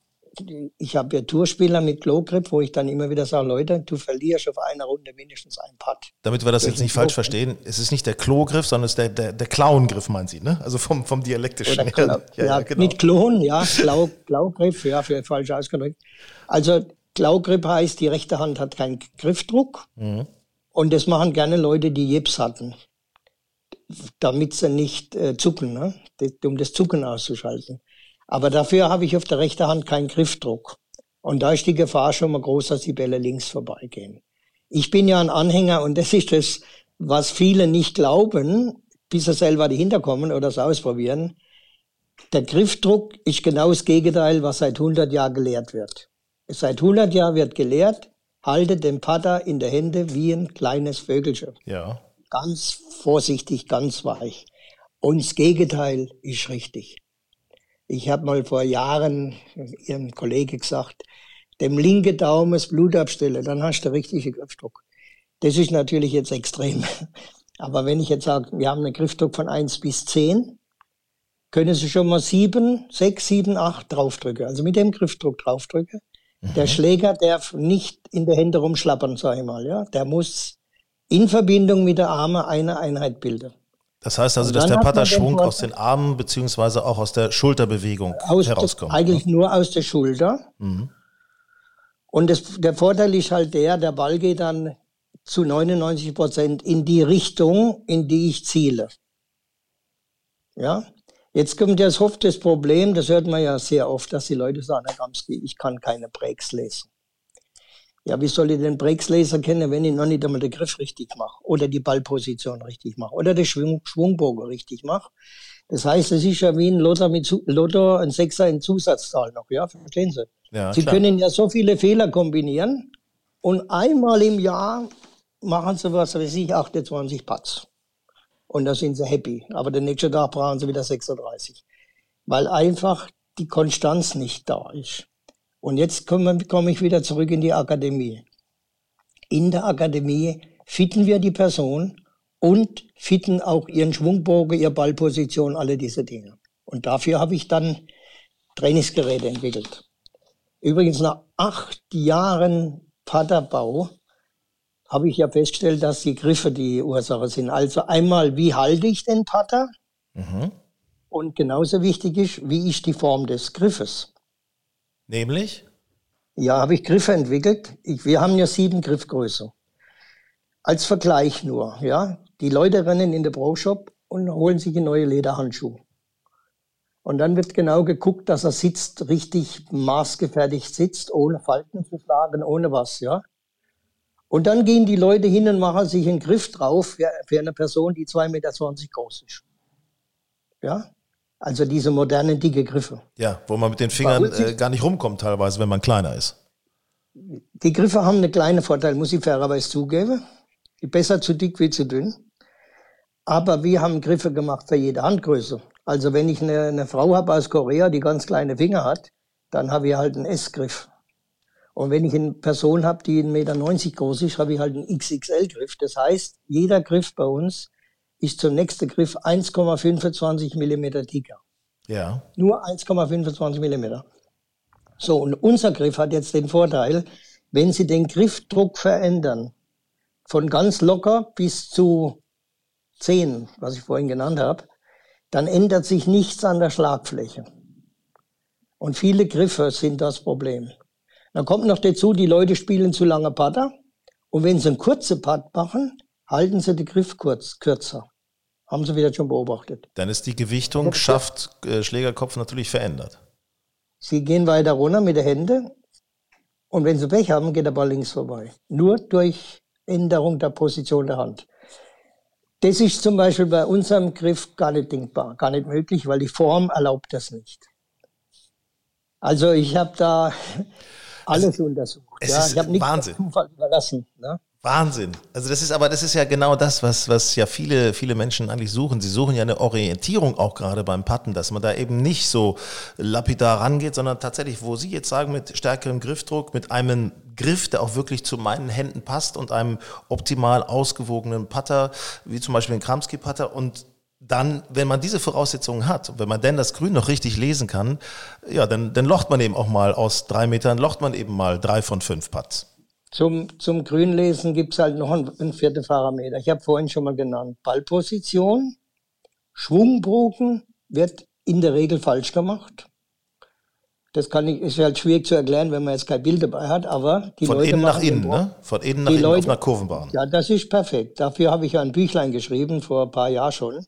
ich habe ja Tourspieler mit Glow-Grip, wo ich dann immer wieder sage, Leute, du verlierst auf einer Runde mindestens ein Putt. Damit wir das jetzt nicht falsch verstehen, es ist nicht der Klo-Griff, sondern es ist der, der, der Klauengriff, meinen Sie, ne? Also vom, vom dialektischen her. Kla ja, ja, genau. Mit Klon, ja, Klau, Klaugriff, ja, für falsch ausgedrückt. Also Klaugrip heißt, die rechte Hand hat keinen Griffdruck. Mhm. Und das machen gerne Leute, die Jips hatten, damit sie nicht äh, zucken, ne? um das Zucken auszuschalten. Aber dafür habe ich auf der rechten Hand keinen Griffdruck. Und da ist die Gefahr schon mal groß, dass die Bälle links vorbeigehen. Ich bin ja ein Anhänger und das ist das, was viele nicht glauben, bis sie selber dahinter kommen oder es ausprobieren. Der Griffdruck ist genau das Gegenteil, was seit 100 Jahren gelehrt wird. Seit 100 Jahren wird gelehrt, halte den Putter in der Hände wie ein kleines Vögelchen. Ja. Ganz vorsichtig, ganz weich. Und das Gegenteil ist richtig. Ich habe mal vor Jahren Ihrem Kollege gesagt, dem linke Daumen das Blut abstelle, dann hast du richtige Griffdruck. Das ist natürlich jetzt extrem. Aber wenn ich jetzt sage, wir haben einen Griffdruck von 1 bis 10, können Sie schon mal 7, 6, 7, 8 draufdrücken. Also mit dem Griffdruck draufdrücken. Mhm. Der Schläger darf nicht in der Hände rumschlappern, sage ich mal. Ja? Der muss in Verbindung mit der Arme eine Einheit bilden. Das heißt also, dass der Putter Schwung aus den Armen beziehungsweise auch aus der Schulterbewegung aus herauskommt. eigentlich ne? nur aus der Schulter. Mhm. Und das, der Vorteil ist halt der, der Ball geht dann zu 99 Prozent in die Richtung, in die ich ziele. Ja, jetzt kommt das oft das Problem, das hört man ja sehr oft, dass die Leute sagen, Herr Gamski, ich kann keine Breaks lesen. Ja, wie soll ich den Breakslaser kennen, wenn ich noch nicht einmal den Griff richtig mache oder die Ballposition richtig mache oder den Schwung, Schwungbogen richtig mache? Das heißt, es ist ja wie ein Lotto mit Lotto, ein Sechser in Zusatzzahl noch, ja, verstehen Sie? Ja, Sie klar. können ja so viele Fehler kombinieren und einmal im Jahr machen Sie was, weiß ich, 28 Putts. Und da sind Sie happy. Aber den nächsten Tag brauchen Sie wieder 36. Weil einfach die Konstanz nicht da ist. Und jetzt komme, komme ich wieder zurück in die Akademie. In der Akademie fitten wir die Person und fitten auch ihren Schwungbogen, ihre Ballposition, alle diese Dinge. Und dafür habe ich dann Trainingsgeräte entwickelt. Übrigens nach acht Jahren Paterbau habe ich ja festgestellt, dass die Griffe die Ursache sind. Also einmal, wie halte ich den Pater? Mhm. Und genauso wichtig ist, wie ist die Form des Griffes? Nämlich? Ja, habe ich Griffe entwickelt. Ich, wir haben ja sieben Griffgröße. Als Vergleich nur, ja. Die Leute rennen in den Pro-Shop und holen sich neue Lederhandschuhe. Und dann wird genau geguckt, dass er sitzt, richtig maßgefertigt sitzt, ohne Falten zu schlagen, ohne was, ja. Und dann gehen die Leute hin und machen sich einen Griff drauf für, für eine Person, die 2,20 Meter groß ist. Ja. Also diese modernen dicke Griffe. Ja, wo man mit den Fingern äh, gar nicht rumkommt teilweise, wenn man kleiner ist. Die Griffe haben einen kleinen Vorteil, muss ich fairerweise zugeben. Besser zu dick wie zu dünn. Aber wir haben Griffe gemacht für jede Handgröße. Also wenn ich eine, eine Frau habe aus Korea, die ganz kleine Finger hat, dann habe ich halt einen S-Griff. Und wenn ich eine Person habe, die 1,90 Meter groß ist, habe ich halt einen XXL-Griff. Das heißt, jeder Griff bei uns ist zum nächsten Griff 1,25 Millimeter dicker. Ja. Nur 1,25 Millimeter. So, und unser Griff hat jetzt den Vorteil, wenn Sie den Griffdruck verändern, von ganz locker bis zu 10, was ich vorhin genannt habe, dann ändert sich nichts an der Schlagfläche. Und viele Griffe sind das Problem. Dann kommt noch dazu, die Leute spielen zu lange Putter. Und wenn sie einen kurzen Putt machen, halten sie den Griff kurz, kürzer. Haben sie wieder schon beobachtet. Dann ist die Gewichtung, schafft äh, Schlägerkopf natürlich verändert. Sie gehen weiter runter mit den Händen. Und wenn sie Pech haben, geht der Ball links vorbei. Nur durch Änderung der Position der Hand. Das ist zum Beispiel bei unserem Griff gar nicht denkbar, gar nicht möglich, weil die Form erlaubt das nicht. Also ich habe da alles also, untersucht. Es ja, ist ich habe nicht Wahnsinn. Zufall überlassen. Ne? Wahnsinn. Also das ist aber das ist ja genau das, was was ja viele viele Menschen eigentlich suchen. Sie suchen ja eine Orientierung auch gerade beim Patten, dass man da eben nicht so lapidar rangeht, sondern tatsächlich, wo Sie jetzt sagen mit stärkerem Griffdruck, mit einem Griff, der auch wirklich zu meinen Händen passt und einem optimal ausgewogenen Putter, wie zum Beispiel ein Kramski-Putter und dann, wenn man diese Voraussetzungen hat, wenn man denn das Grün noch richtig lesen kann, ja, dann, dann locht man eben auch mal aus drei Metern, locht man eben mal drei von fünf Putts. Zum, zum Grünlesen gibt es halt noch einen, einen vierten Parameter. Ich habe vorhin schon mal genannt. Ballposition, Schwungbogen wird in der Regel falsch gemacht. Das kann ich, ist halt schwierig zu erklären, wenn man jetzt kein Bild dabei hat, aber die Von Leute innen nach innen, ne? Von innen nach innen Leute, auf einer Kurvenbahn. Ja, das ist perfekt. Dafür habe ich ja ein Büchlein geschrieben, vor ein paar Jahren schon.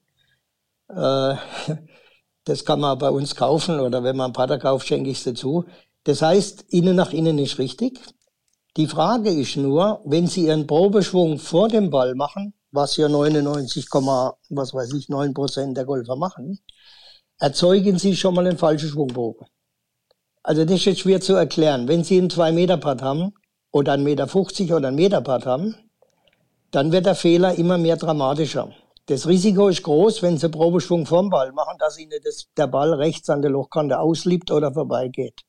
Äh, das kann man bei uns kaufen oder wenn man einen Pater kauft, schenke ich es dazu. Das heißt, innen nach innen ist richtig. Die Frage ist nur, wenn Sie Ihren Probeschwung vor dem Ball machen, was ja 99, was weiß ich, 9 Prozent der Golfer machen, erzeugen Sie schon mal einen falschen Schwungbogen. Also das ist jetzt schwer zu erklären. Wenn Sie einen 2-Meter-Putt haben oder einen Meter 50 oder einen Meter-Putt haben, dann wird der Fehler immer mehr dramatischer. Das Risiko ist groß, wenn Sie Probeschwung vorm Ball machen, dass Ihnen das, der Ball rechts an der Lochkante ausliebt oder vorbeigeht.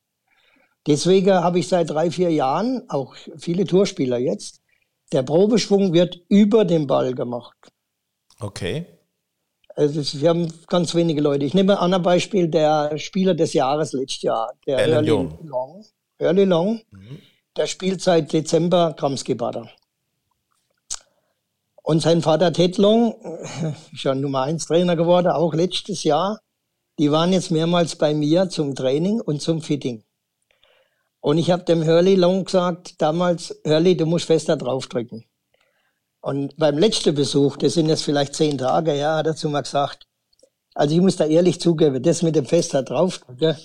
Deswegen habe ich seit drei, vier Jahren, auch viele Tourspieler jetzt, der Probeschwung wird über den Ball gemacht. Okay. Also wir haben ganz wenige Leute. Ich nehme an ein Beispiel der Spieler des Jahres letztes Jahr, der Hurley Long. Hurley Long, mhm. der spielt seit Dezember Kramski Butter. Und sein Vater Ted Long, ja Nummer 1 Trainer geworden, auch letztes Jahr. Die waren jetzt mehrmals bei mir zum Training und zum Fitting. Und ich habe dem Hurley Long gesagt, damals, Hurley, du musst fester draufdrücken. Und beim letzten Besuch, das sind jetzt vielleicht zehn Tage, ja, hat er zu mir gesagt, also ich muss da ehrlich zugeben, das mit dem fester draufdrücken,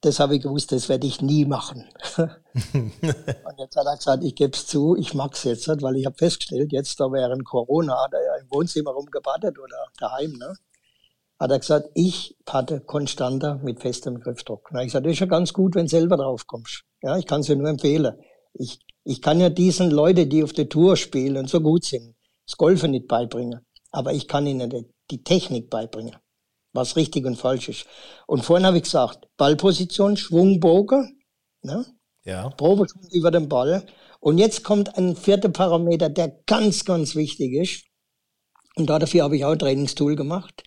das habe ich gewusst, das werde ich nie machen. und jetzt hat er gesagt, ich gebe es zu, ich mag es jetzt, weil ich habe festgestellt, jetzt da während Corona hat er ja im Wohnzimmer rumgebadet oder daheim, ne? Hat er gesagt, ich patte konstanter mit festem Griffdruck. Na, ich sagte, das ist ja ganz gut, wenn du selber drauf kommst. Ja, ich kann es dir nur empfehlen. Ich, ich kann ja diesen Leuten, die auf der Tour spielen und so gut sind, das Golfen nicht beibringen. Aber ich kann ihnen die, die Technik beibringen was richtig und falsch ist. Und vorhin habe ich gesagt, Ballposition, Schwungbogen, ne? ja. Probeschwung über den Ball. Und jetzt kommt ein vierter Parameter, der ganz, ganz wichtig ist. Und dafür habe ich auch ein Trainingstool gemacht.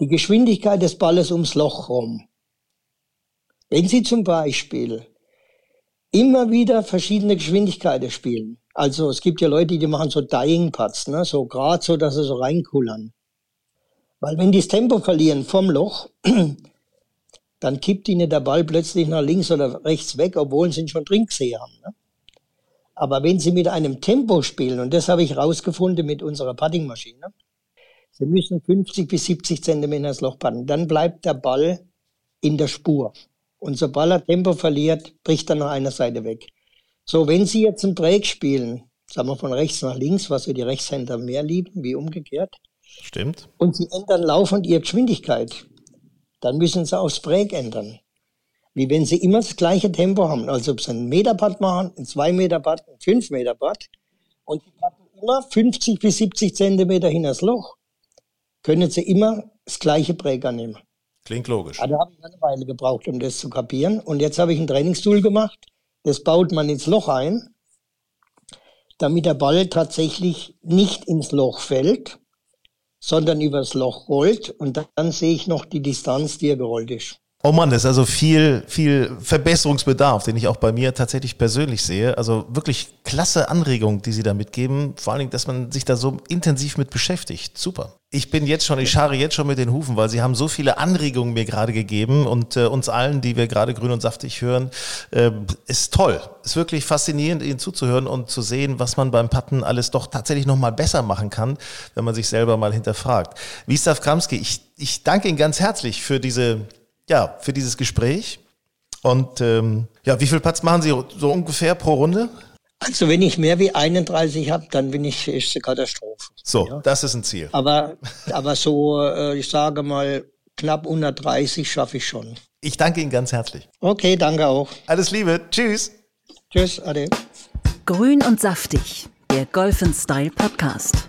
Die Geschwindigkeit des Balles ums Loch rum. Wenn Sie zum Beispiel immer wieder verschiedene Geschwindigkeiten spielen, also es gibt ja Leute, die machen so Dying Putts, ne? so gerade so, dass sie so reinkullern. Weil wenn die das Tempo verlieren vom Loch, dann kippt ihnen der Ball plötzlich nach links oder rechts weg, obwohl sie ihn schon drin gesehen haben. Ne? Aber wenn sie mit einem Tempo spielen, und das habe ich rausgefunden mit unserer Puttingmaschine, sie müssen 50 bis 70 Zentimeter ins Loch putten, dann bleibt der Ball in der Spur. Und sobald er Tempo verliert, bricht er nach einer Seite weg. So, wenn Sie jetzt einen Break spielen, sagen wir von rechts nach links, was ja die Rechtshänder mehr lieben, wie umgekehrt, Stimmt. Und sie ändern laufend ihre Geschwindigkeit. Dann müssen sie auch das Break ändern. Wie wenn sie immer das gleiche Tempo haben. Also ob sie einen Meter-Putt machen, einen 2-Meter-Putt, einen 5-Meter-Putt. Und sie patten immer 50 bis 70 Zentimeter hinters Loch. Können Sie immer das gleiche Breaker nehmen. Klingt logisch. Also habe ich eine Weile gebraucht, um das zu kapieren. Und jetzt habe ich ein Trainingstool gemacht. Das baut man ins Loch ein, damit der Ball tatsächlich nicht ins Loch fällt, sondern übers Loch rollt. Und dann sehe ich noch die Distanz, die er gerollt ist. Oh Mann, das ist also viel, viel Verbesserungsbedarf, den ich auch bei mir tatsächlich persönlich sehe. Also wirklich klasse Anregung, die Sie da mitgeben. Vor allen Dingen, dass man sich da so intensiv mit beschäftigt. Super. Ich bin jetzt schon, ich schare jetzt schon mit den Hufen, weil Sie haben so viele Anregungen mir gerade gegeben und äh, uns allen, die wir gerade grün und saftig hören, äh, ist toll. Ist wirklich faszinierend, Ihnen zuzuhören und zu sehen, was man beim Patten alles doch tatsächlich nochmal besser machen kann, wenn man sich selber mal hinterfragt. Wiestav Kramski, ich, ich danke Ihnen ganz herzlich für diese ja, für dieses Gespräch. Und ähm, ja, wie viel Putts machen Sie so ungefähr pro Runde? Also wenn ich mehr wie 31 habe, dann bin ich ist eine Katastrophe. So, ja. das ist ein Ziel. Aber, aber so, äh, ich sage mal, knapp unter 30 schaffe ich schon. Ich danke Ihnen ganz herzlich. Okay, danke auch. Alles Liebe. Tschüss. Tschüss, Ade. Grün und saftig, der Golf Style Podcast.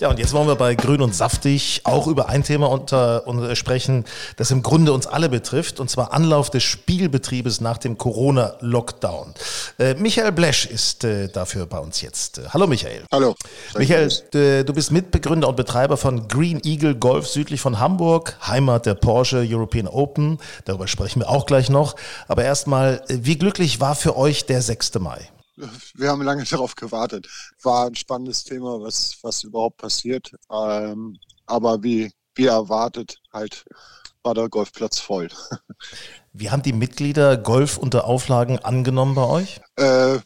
Ja, und jetzt wollen wir bei Grün und Saftig auch über ein Thema unter, unter sprechen, das im Grunde uns alle betrifft, und zwar Anlauf des Spielbetriebes nach dem Corona-Lockdown. Äh, Michael Blesch ist äh, dafür bei uns jetzt. Äh, hallo Michael. Hallo. Michael, äh, du bist Mitbegründer und Betreiber von Green Eagle Golf südlich von Hamburg, Heimat der Porsche European Open. Darüber sprechen wir auch gleich noch. Aber erstmal, äh, wie glücklich war für euch der 6. Mai? Wir haben lange darauf gewartet. War ein spannendes Thema, was, was überhaupt passiert. Ähm, aber wie, wie erwartet, halt war der Golfplatz voll. Wie haben die Mitglieder Golf unter Auflagen angenommen bei euch? Äh, äh,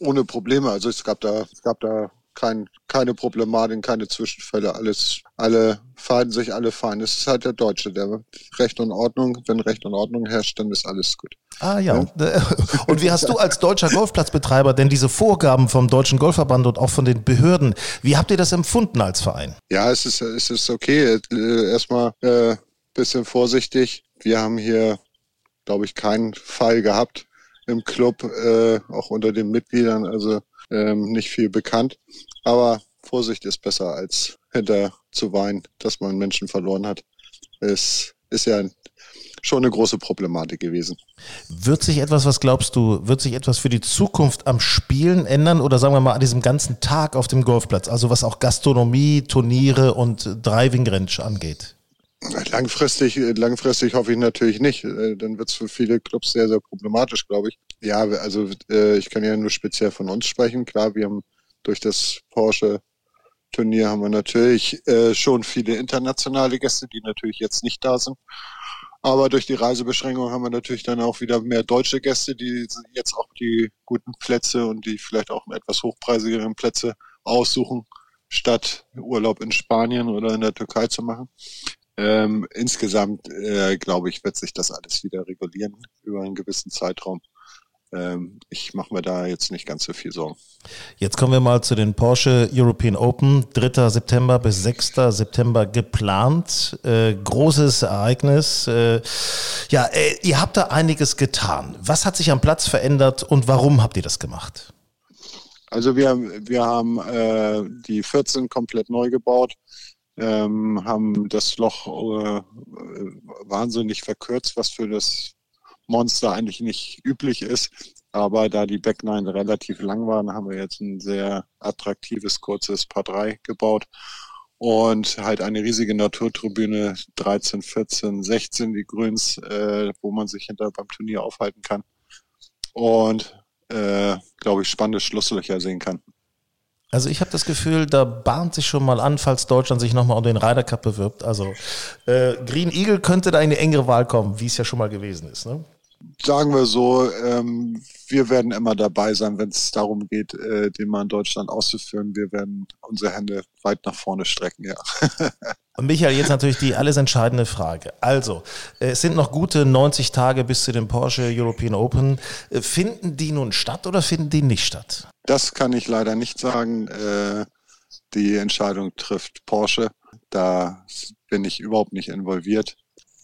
ohne Probleme. Also es gab da, es gab da kein, keine Problematik, keine Zwischenfälle. Alles, alle feinen sich, alle fein. Es ist halt der Deutsche, der Recht und Ordnung. Wenn Recht und Ordnung herrscht, dann ist alles gut. Ah ja. ja. Und wie hast du als deutscher Golfplatzbetreiber denn diese Vorgaben vom Deutschen Golfverband und auch von den Behörden, wie habt ihr das empfunden als Verein? Ja, es ist, es ist okay. Äh, erstmal äh, bisschen vorsichtig. Wir haben hier, glaube ich, keinen Fall gehabt im Club, äh, auch unter den Mitgliedern. Also ähm, nicht viel bekannt. Aber Vorsicht ist besser als hinter zu weinen, dass man Menschen verloren hat. Es ist ja schon eine große Problematik gewesen. Wird sich etwas, was glaubst du, wird sich etwas für die Zukunft am Spielen ändern oder sagen wir mal an diesem ganzen Tag auf dem Golfplatz, also was auch Gastronomie, Turniere und Driving Range angeht? Langfristig, langfristig hoffe ich natürlich nicht. Äh, dann wird es für viele Clubs sehr, sehr problematisch, glaube ich. Ja, also äh, ich kann ja nur speziell von uns sprechen. Klar, wir haben durch das Porsche Turnier haben wir natürlich äh, schon viele internationale Gäste, die natürlich jetzt nicht da sind. Aber durch die Reisebeschränkung haben wir natürlich dann auch wieder mehr deutsche Gäste, die jetzt auch die guten Plätze und die vielleicht auch etwas hochpreisigeren Plätze aussuchen, statt Urlaub in Spanien oder in der Türkei zu machen. Ähm, insgesamt, äh, glaube ich, wird sich das alles wieder regulieren über einen gewissen Zeitraum. Ähm, ich mache mir da jetzt nicht ganz so viel Sorgen. Jetzt kommen wir mal zu den Porsche European Open. 3. September bis 6. September geplant. Äh, großes Ereignis. Äh, ja, äh, ihr habt da einiges getan. Was hat sich am Platz verändert und warum habt ihr das gemacht? Also wir, wir haben äh, die 14 komplett neu gebaut ähm, haben das Loch äh, wahnsinnig verkürzt, was für das Monster eigentlich nicht üblich ist. Aber da die Backline relativ lang waren, haben wir jetzt ein sehr attraktives, kurzes Paar 3 gebaut. Und halt eine riesige Naturtribüne, 13, 14, 16, die Grüns, äh, wo man sich hinter beim Turnier aufhalten kann. Und, äh, glaube ich, spannende Schlusslöcher sehen kann. Also ich habe das Gefühl, da bahnt sich schon mal an, falls Deutschland sich nochmal um den Ryder Cup bewirbt. Also äh, Green Eagle könnte da in eine engere Wahl kommen, wie es ja schon mal gewesen ist. Ne? Sagen wir so, ähm, wir werden immer dabei sein, wenn es darum geht, äh, den mal in Deutschland auszuführen. Wir werden unsere Hände weit nach vorne strecken, ja. Und Michael, jetzt natürlich die alles entscheidende Frage. Also, äh, es sind noch gute 90 Tage bis zu dem Porsche European Open. Äh, finden die nun statt oder finden die nicht statt? Das kann ich leider nicht sagen. Äh, die Entscheidung trifft Porsche. Da bin ich überhaupt nicht involviert.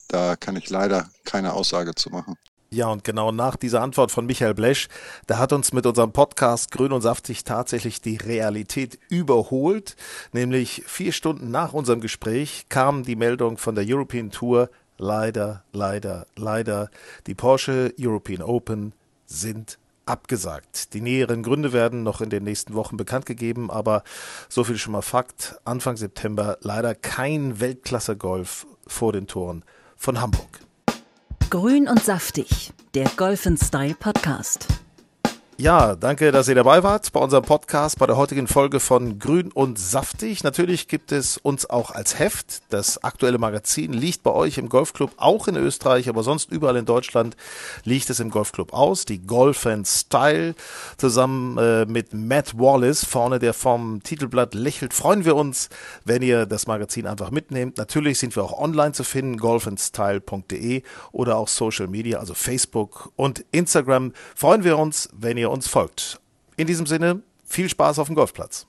Da kann ich leider keine Aussage zu machen. Ja, und genau nach dieser Antwort von Michael Blesch, da hat uns mit unserem Podcast Grün und Saftig tatsächlich die Realität überholt. Nämlich vier Stunden nach unserem Gespräch kam die Meldung von der European Tour. Leider, leider, leider. Die Porsche European Open sind abgesagt. Die näheren Gründe werden noch in den nächsten Wochen bekannt gegeben, aber so viel schon mal Fakt. Anfang September leider kein Weltklasse-Golf vor den Toren von Hamburg. Grün und saftig, der Golf Style Podcast. Ja, danke, dass ihr dabei wart bei unserem Podcast, bei der heutigen Folge von Grün und Saftig. Natürlich gibt es uns auch als Heft. Das aktuelle Magazin liegt bei euch im Golfclub, auch in Österreich, aber sonst überall in Deutschland liegt es im Golfclub aus. Die Golf and Style zusammen äh, mit Matt Wallace vorne, der vom Titelblatt lächelt. Freuen wir uns, wenn ihr das Magazin einfach mitnehmt. Natürlich sind wir auch online zu finden, golfandstyle.de oder auch Social Media, also Facebook und Instagram. Freuen wir uns, wenn ihr uns folgt. In diesem Sinne, viel Spaß auf dem Golfplatz.